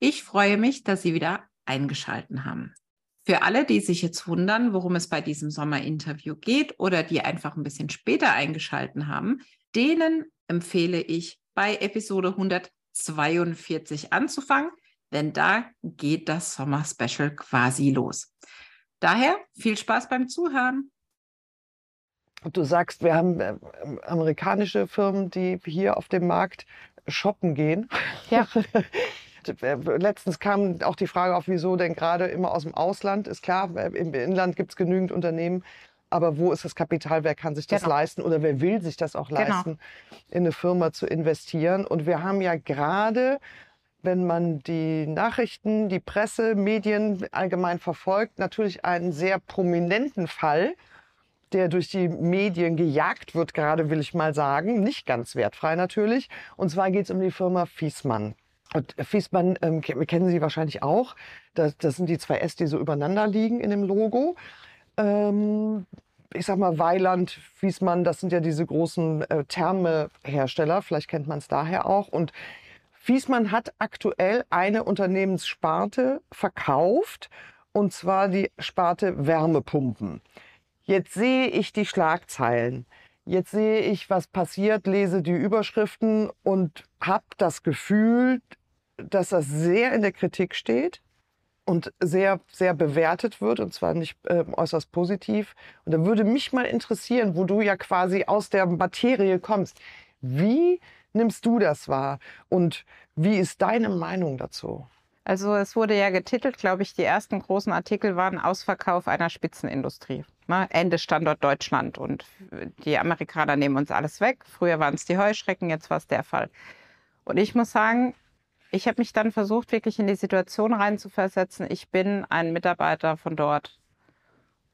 Ich freue mich, dass Sie wieder eingeschalten haben. Für alle, die sich jetzt wundern, worum es bei diesem Sommer-Interview geht oder die einfach ein bisschen später eingeschalten haben, denen empfehle ich bei Episode 142 anzufangen, denn da geht das Sommer-Special quasi los. Daher viel Spaß beim Zuhören. Du sagst, wir haben äh, amerikanische Firmen, die hier auf dem Markt shoppen gehen. Ja. Letztens kam auch die Frage auf, wieso denn gerade immer aus dem Ausland. Ist klar, im Inland gibt es genügend Unternehmen. Aber wo ist das Kapital? Wer kann sich das Genau. leisten oder wer will sich das auch Genau. leisten, in eine Firma zu investieren? Und wir haben ja gerade, wenn man die Nachrichten, die Presse, Medien allgemein verfolgt, natürlich einen sehr prominenten Fall, der durch die Medien gejagt wird, gerade will ich mal sagen. Nicht ganz wertfrei natürlich. Und zwar geht es um die Firma Fiesmann. Und Fiesmann ähm, ke- kennen Sie wahrscheinlich auch. Das, das sind die zwei S, die so übereinander liegen in dem Logo. Ähm, ich sag mal, Weiland, Fiesmann, das sind ja diese großen äh, Thermehersteller. Vielleicht kennt man es daher auch. Und Fiesmann hat aktuell eine Unternehmenssparte verkauft. Und zwar die Sparte Wärmepumpen. Jetzt sehe ich die Schlagzeilen. Jetzt sehe ich, was passiert, lese die Überschriften und habe das Gefühl, dass das sehr in der Kritik steht und sehr, sehr bewertet wird und zwar nicht äh, äußerst positiv. Und da würde mich mal interessieren, wo du ja quasi aus der Materie kommst. Wie nimmst du das wahr und wie ist deine Meinung dazu? Also es wurde ja getitelt, glaube ich, die ersten großen Artikel waren Ausverkauf einer Spitzenindustrie. Ne? Ende Standort Deutschland und die Amerikaner nehmen uns alles weg. Früher waren es die Heuschrecken, jetzt war es der Fall. Und ich muss sagen, ich habe mich dann versucht, wirklich in die Situation reinzuversetzen. Ich bin ein Mitarbeiter von dort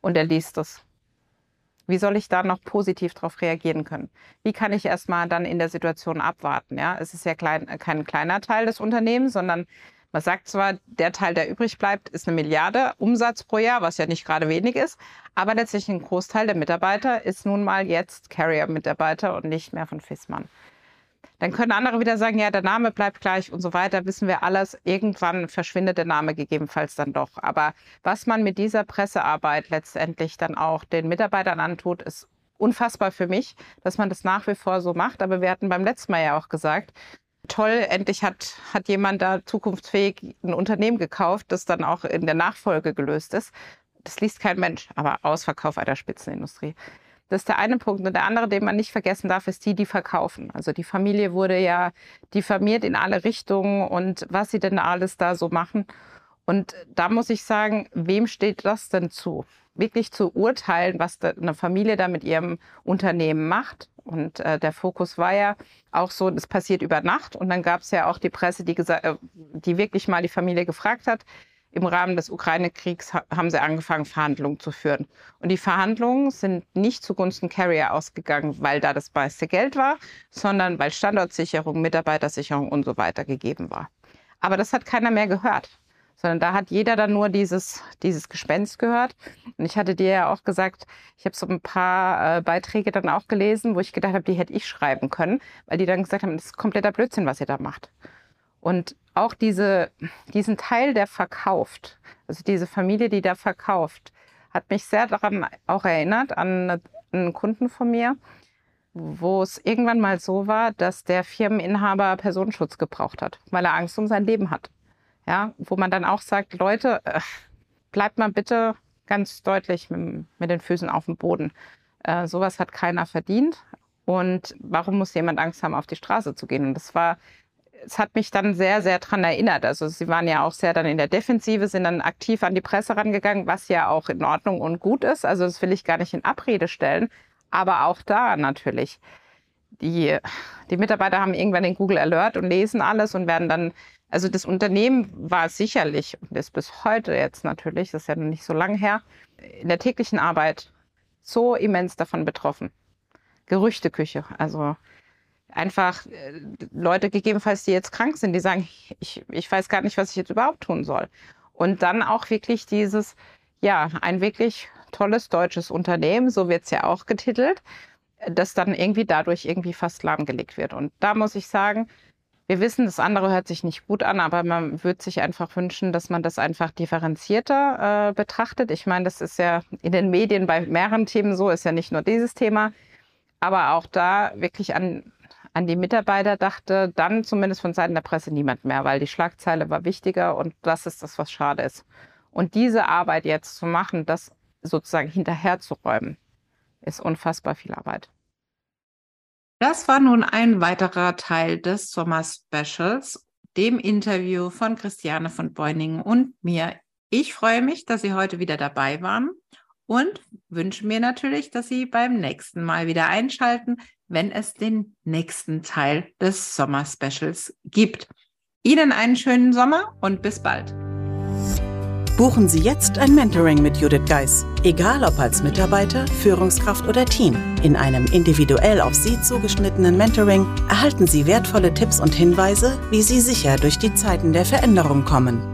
und er liest es. Wie soll ich da noch positiv darauf reagieren können? Wie kann ich erstmal dann in der Situation abwarten? Ja, es ist ja klein, kein kleiner Teil des Unternehmens, sondern man sagt zwar, der Teil, der übrig bleibt, ist eine Milliarde Umsatz pro Jahr, was ja nicht gerade wenig ist, aber letztlich ein Großteil der Mitarbeiter ist nun mal jetzt Carrier-Mitarbeiter und nicht mehr von Fissmann. Dann können andere wieder sagen, ja, der Name bleibt gleich und so weiter, wissen wir alles. Irgendwann verschwindet der Name gegebenenfalls dann doch. Aber was man mit dieser Pressearbeit letztendlich dann auch den Mitarbeitern antut, ist unfassbar für mich, dass man das nach wie vor so macht. Aber wir hatten beim letzten Mal ja auch gesagt, toll, endlich hat, hat jemand da zukunftsfähig ein Unternehmen gekauft, das dann auch in der Nachfolge gelöst ist. Das liest kein Mensch, aber Ausverkauf einer Spitzenindustrie. Das ist der eine Punkt. Und der andere, den man nicht vergessen darf, ist die, die verkaufen. Also die Familie wurde ja diffamiert in alle Richtungen und was sie denn alles da so machen. Und da muss ich sagen, wem steht das denn zu? Wirklich zu urteilen, was eine Familie da mit ihrem Unternehmen macht. Und äh, der Fokus war ja auch so, es passiert über Nacht. Und dann gab es ja auch die Presse, die, äh, die wirklich mal die Familie gefragt hat, im Rahmen des Ukraine-Kriegs ha- haben sie angefangen, Verhandlungen zu führen. Und die Verhandlungen sind nicht zugunsten Carrier ausgegangen, weil da das meiste Geld war, sondern weil Standortsicherung, Mitarbeitersicherung und so weiter gegeben war. Aber das hat keiner mehr gehört, sondern da hat jeder dann nur dieses, dieses Gespenst gehört. Und ich hatte dir ja auch gesagt, ich habe so ein paar äh, Beiträge dann auch gelesen, wo ich gedacht habe, die hätte ich schreiben können, weil die dann gesagt haben, das ist kompletter Blödsinn, was ihr da macht. Und auch diese, diesen Teil, der verkauft, also diese Familie, die da verkauft, hat mich sehr daran auch erinnert, an einen Kunden von mir, wo es irgendwann mal so war, dass der Firmeninhaber Personenschutz gebraucht hat, weil er Angst um sein Leben hat. Ja, wo man dann auch sagt, Leute, äh, bleibt mal bitte ganz deutlich mit, mit den Füßen auf dem Boden. Äh, sowas hat keiner verdient. Und warum muss jemand Angst haben, auf die Straße zu gehen? Und das war es hat mich dann sehr, sehr dran erinnert. Also sie waren ja auch sehr dann in der Defensive, sind dann aktiv an die Presse rangegangen, was ja auch in Ordnung und gut ist. Also das will ich gar nicht in Abrede stellen. Aber auch da natürlich. Die, die Mitarbeiter haben irgendwann den Google Alert und lesen alles und werden dann Also das Unternehmen war sicherlich und ist bis heute jetzt natürlich, das ist ja noch nicht so lange her, in der täglichen Arbeit so immens davon betroffen. Gerüchteküche, also einfach äh, Leute gegebenenfalls, die jetzt krank sind, die sagen, ich, ich weiß gar nicht, was ich jetzt überhaupt tun soll. Und dann auch wirklich dieses, ja, ein wirklich tolles deutsches Unternehmen, so wird es ja auch getitelt, das dann irgendwie dadurch irgendwie fast lahmgelegt wird. Und da muss ich sagen, wir wissen, das andere hört sich nicht gut an, aber man würde sich einfach wünschen, dass man das einfach differenzierter äh, betrachtet. Ich meine, das ist ja in den Medien bei mehreren Themen so, ist ja nicht nur dieses Thema, aber auch da wirklich an, an die Mitarbeiter dachte dann zumindest von Seiten der Presse niemand mehr, weil die Schlagzeile war wichtiger und das ist das, was schade ist. Und diese Arbeit jetzt zu machen, das sozusagen hinterherzuräumen, ist unfassbar viel Arbeit. Das war nun ein weiterer Teil des Sommer-Specials, dem Interview von Christiane von Beuningen und mir. Ich freue mich, dass Sie heute wieder dabei waren und wünsche mir natürlich, dass Sie beim nächsten Mal wieder einschalten, wenn es den nächsten Teil des Sommer-Specials gibt. Ihnen einen schönen Sommer und bis bald. Buchen Sie jetzt ein Mentoring mit Judith Geis, egal ob als Mitarbeiter, Führungskraft oder Team. In einem individuell auf Sie zugeschnittenen Mentoring erhalten Sie wertvolle Tipps und Hinweise, wie Sie sicher durch die Zeiten der Veränderung kommen.